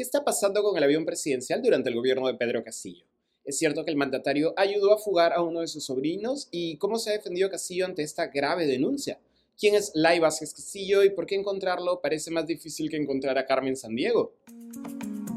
¿Qué está pasando con el avión presidencial durante el gobierno de Pedro Castillo? Es cierto que el mandatario ayudó a fugar a uno de sus sobrinos y cómo se ha defendido Castillo ante esta grave denuncia. ¿Quién es Lai Vázquez Castillo y por qué encontrarlo parece más difícil que encontrar a Carmen Sandiego?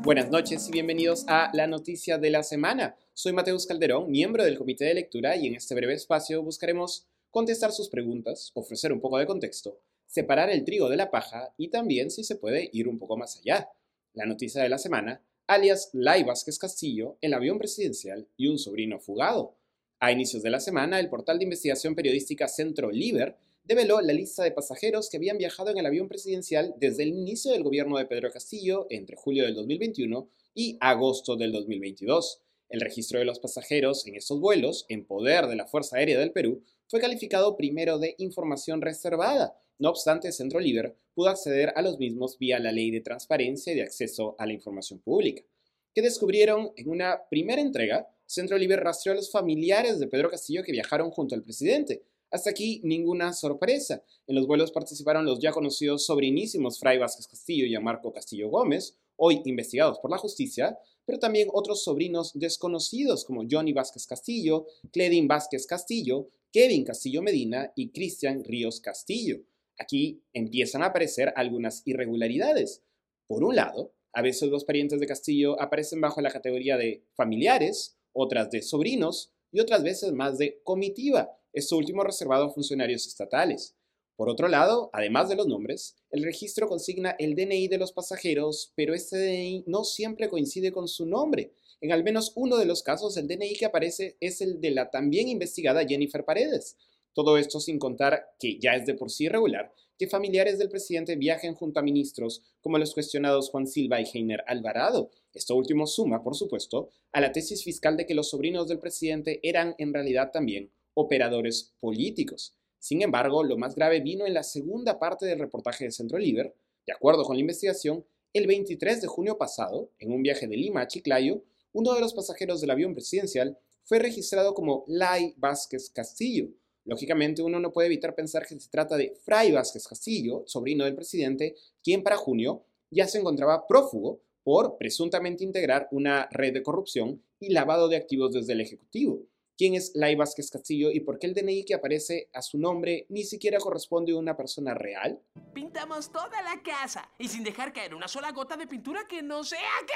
Buenas noches y bienvenidos a La Noticia de la Semana. Soy Mateus Calderón, miembro del Comité de Lectura y en este breve espacio buscaremos contestar sus preguntas, ofrecer un poco de contexto, separar el trigo de la paja y también, si se puede, ir un poco más allá la noticia de la semana, alias Lai Vázquez Castillo, el avión presidencial y un sobrino fugado. A inicios de la semana, el portal de investigación periodística Centro Liber develó la lista de pasajeros que habían viajado en el avión presidencial desde el inicio del gobierno de Pedro Castillo entre julio del 2021 y agosto del 2022. El registro de los pasajeros en estos vuelos, en poder de la Fuerza Aérea del Perú, fue calificado primero de información reservada, no obstante, Centro Liber pudo acceder a los mismos vía la Ley de Transparencia y de Acceso a la Información Pública, que descubrieron en una primera entrega, Centro Liber rastreó a los familiares de Pedro Castillo que viajaron junto al presidente. Hasta aquí ninguna sorpresa. En los vuelos participaron los ya conocidos sobrinísimos Fray Vázquez Castillo y Marco Castillo Gómez, hoy investigados por la justicia, pero también otros sobrinos desconocidos como Johnny Vázquez Castillo, Cledin Vázquez Castillo, Kevin Castillo Medina y Cristian Ríos Castillo. Aquí empiezan a aparecer algunas irregularidades. Por un lado, a veces los parientes de Castillo aparecen bajo la categoría de familiares, otras de sobrinos y otras veces más de comitiva, esto último reservado a funcionarios estatales. Por otro lado, además de los nombres, el registro consigna el DNI de los pasajeros, pero este DNI no siempre coincide con su nombre. En al menos uno de los casos, el DNI que aparece es el de la también investigada Jennifer Paredes, todo esto sin contar que ya es de por sí irregular que familiares del presidente viajen junto a ministros como los cuestionados Juan Silva y Heiner Alvarado. Esto último suma, por supuesto, a la tesis fiscal de que los sobrinos del presidente eran en realidad también operadores políticos. Sin embargo, lo más grave vino en la segunda parte del reportaje de Centro Liber. De acuerdo con la investigación, el 23 de junio pasado, en un viaje de Lima a Chiclayo, uno de los pasajeros del avión presidencial fue registrado como Lai Vázquez Castillo, Lógicamente, uno no puede evitar pensar que se trata de Fray Vázquez Castillo, sobrino del presidente, quien para junio ya se encontraba prófugo por presuntamente integrar una red de corrupción y lavado de activos desde el Ejecutivo. ¿Quién es Lai Vázquez Castillo y por qué el DNI que aparece a su nombre ni siquiera corresponde a una persona real? Pintamos toda la casa y sin dejar caer una sola gota de pintura que no sea. ¿Qué?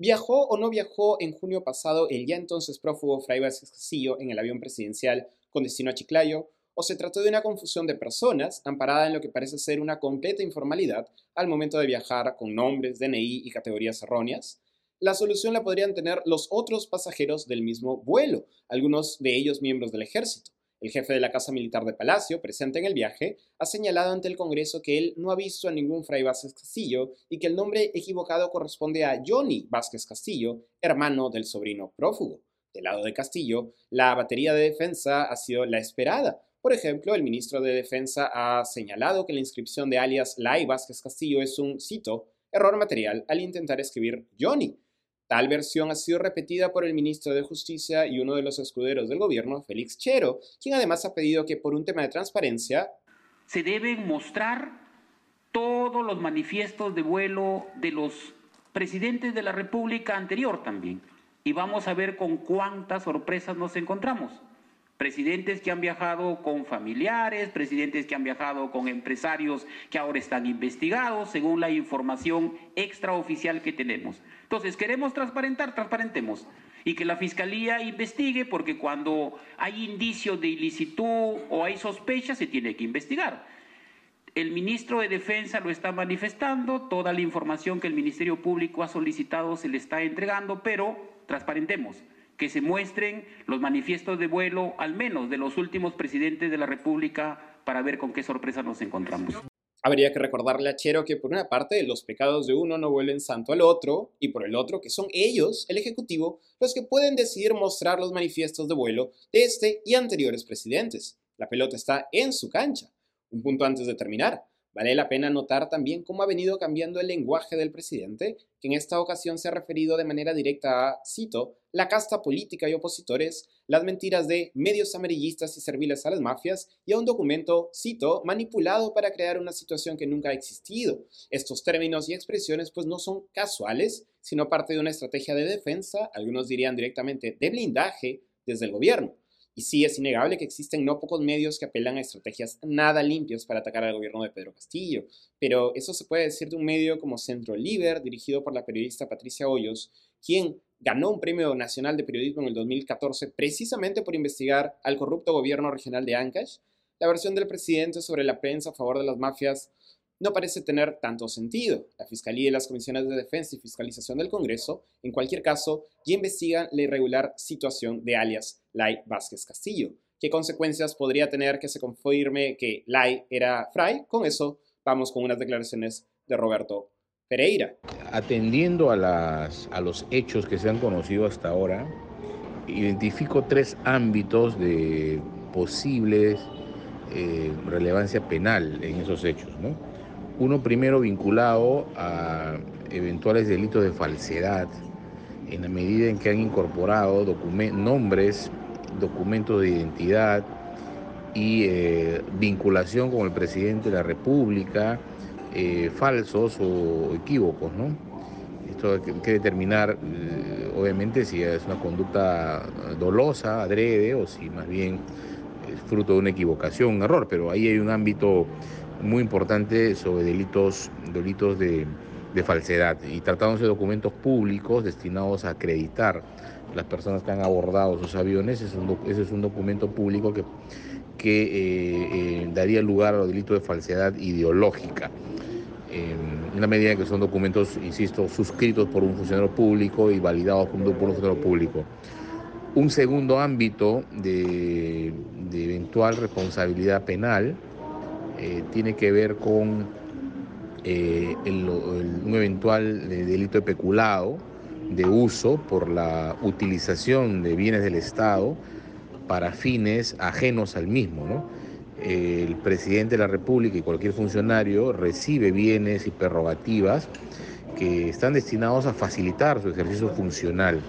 ¿Viajó o no viajó en junio pasado el ya entonces prófugo Fray Vázquez Castillo en el avión presidencial con destino a Chiclayo? ¿O se trató de una confusión de personas amparada en lo que parece ser una completa informalidad al momento de viajar con nombres, DNI y categorías erróneas? La solución la podrían tener los otros pasajeros del mismo vuelo, algunos de ellos miembros del ejército. El jefe de la Casa Militar de Palacio, presente en el viaje, ha señalado ante el Congreso que él no ha visto a ningún Fray Vázquez Castillo y que el nombre equivocado corresponde a Johnny Vázquez Castillo, hermano del sobrino prófugo. Del lado de Castillo, la batería de defensa ha sido la esperada. Por ejemplo, el ministro de Defensa ha señalado que la inscripción de alias Lai Vázquez Castillo es un, cito, error material al intentar escribir Johnny, Tal versión ha sido repetida por el ministro de Justicia y uno de los escuderos del gobierno, Félix Chero, quien además ha pedido que por un tema de transparencia se deben mostrar todos los manifiestos de vuelo de los presidentes de la República anterior también. Y vamos a ver con cuántas sorpresas nos encontramos presidentes que han viajado con familiares, presidentes que han viajado con empresarios que ahora están investigados según la información extraoficial que tenemos. Entonces, queremos transparentar, transparentemos. Y que la Fiscalía investigue porque cuando hay indicios de ilicitud o hay sospechas se tiene que investigar. El ministro de Defensa lo está manifestando, toda la información que el Ministerio Público ha solicitado se le está entregando, pero transparentemos que se muestren los manifiestos de vuelo, al menos de los últimos presidentes de la República, para ver con qué sorpresa nos encontramos. Habría que recordarle a Chero que por una parte los pecados de uno no vuelven santo al otro y por el otro que son ellos, el Ejecutivo, los que pueden decidir mostrar los manifiestos de vuelo de este y anteriores presidentes. La pelota está en su cancha. Un punto antes de terminar. Vale la pena notar también cómo ha venido cambiando el lenguaje del presidente, que en esta ocasión se ha referido de manera directa a, cito, la casta política y opositores, las mentiras de medios amarillistas y serviles a las mafias y a un documento, cito, manipulado para crear una situación que nunca ha existido. Estos términos y expresiones pues no son casuales, sino parte de una estrategia de defensa, algunos dirían directamente de blindaje desde el gobierno. Y sí, es innegable que existen no pocos medios que apelan a estrategias nada limpias para atacar al gobierno de Pedro Castillo, pero eso se puede decir de un medio como Centro Liber, dirigido por la periodista Patricia Hoyos, quien ganó un premio nacional de periodismo en el 2014 precisamente por investigar al corrupto gobierno regional de Ancash. La versión del presidente sobre la prensa a favor de las mafias no parece tener tanto sentido. La Fiscalía y las Comisiones de Defensa y Fiscalización del Congreso, en cualquier caso, ya investigan la irregular situación de alias Lai Vázquez Castillo. ¿Qué consecuencias podría tener que se confirme que Lai era Fray? Con eso vamos con unas declaraciones de Roberto Pereira. Atendiendo a, los hechos que se han conocido hasta ahora, identifico tres ámbitos de posibles eh, relevancia penal en esos hechos. ¿no? Uno primero vinculado a eventuales delitos de falsedad, en la medida en que han incorporado nombres, documentos de identidad y eh, vinculación con el presidente de la República, eh, falsos o equívocos. ¿no? Esto hay que determinar, eh, obviamente, si es una conducta dolosa, adrede, o si más bien es fruto de una equivocación, un error, pero ahí hay un ámbito muy importante sobre delitos, delitos de, falsedad y tratándose de documentos públicos destinados a acreditar las personas que han abordado sus aviones, ese es un, documento público que, que eh, eh, daría lugar a los delitos de falsedad ideológica. en la medida que son documentos, insisto, suscritos por un funcionario público y validados por un, funcionario público. Un segundo ámbito de, de eventual responsabilidad penal eh, tiene que ver con eh, un eventual delito de peculado de uso por la utilización de bienes del Estado para fines ajenos al mismo. El presidente de la República y cualquier funcionario recibe bienes y prerrogativas que están destinados a facilitar su ejercicio funcional,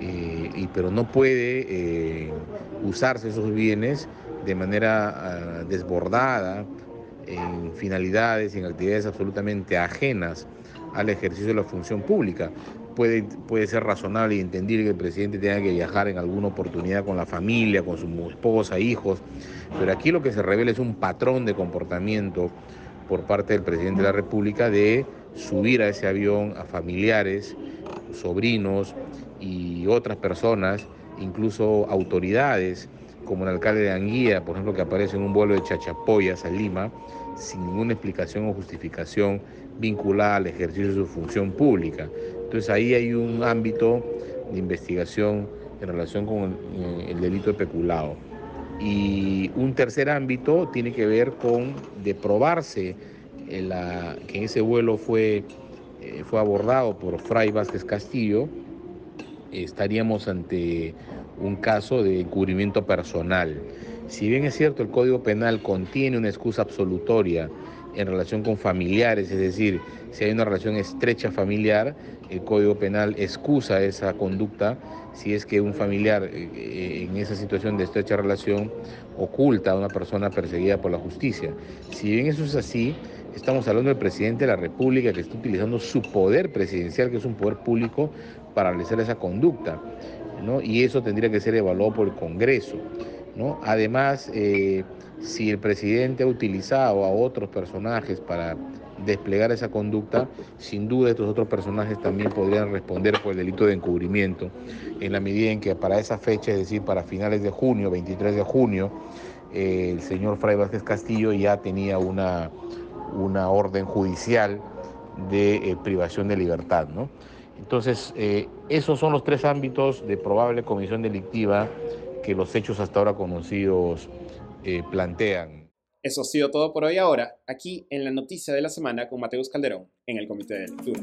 eh, pero no puede usarse esos bienes de manera ah, desbordada en finalidades y en actividades absolutamente ajenas al ejercicio de la función pública. Puede, puede ser razonable y entendible que el presidente tenga que viajar en alguna oportunidad con la familia, con su esposa, hijos, pero aquí lo que se revela es un patrón de comportamiento por parte del presidente de la República de subir a ese avión a familiares, sobrinos y otras personas, incluso autoridades como el alcalde de Anguía, por ejemplo, que aparece en un vuelo de Chachapoyas a Lima, sin ninguna explicación o justificación vinculada al ejercicio de su función pública. Entonces ahí hay un ámbito de investigación en relación con el, eh, delito de peculado. Y un tercer ámbito tiene que ver con de probarse que en ese vuelo fue, eh, fue abordado por Fray Vázquez Castillo, estaríamos ante un caso de encubrimiento personal. Si bien es cierto el Código Penal contiene una excusa absolutoria en relación con familiares, es decir, si hay una relación estrecha familiar, el Código Penal excusa esa conducta si es que un familiar eh, eh, en esa situación de estrecha relación oculta a una persona perseguida por la justicia. Si bien eso es así, estamos hablando del presidente de la República que está utilizando su poder presidencial, que es un poder público, para realizar esa conducta. Y eso tendría que ser evaluado por el Congreso. ¿no? Además, eh, si el presidente ha utilizado a otros personajes para desplegar esa conducta, sin duda estos otros personajes también podrían responder por el delito de encubrimiento, en la medida en que para esa fecha, es decir, para finales de junio, 23 de junio, eh, el señor Fray Vázquez Castillo ya tenía una, una orden judicial de eh, privación de libertad. ¿no? Entonces, eh, esos son los tres ámbitos de probable comisión delictiva que los hechos hasta ahora conocidos eh, plantean. Eso ha sido todo por hoy ahora, aquí en la noticia de la semana con Mateus Calderón en el Comité de Lectura.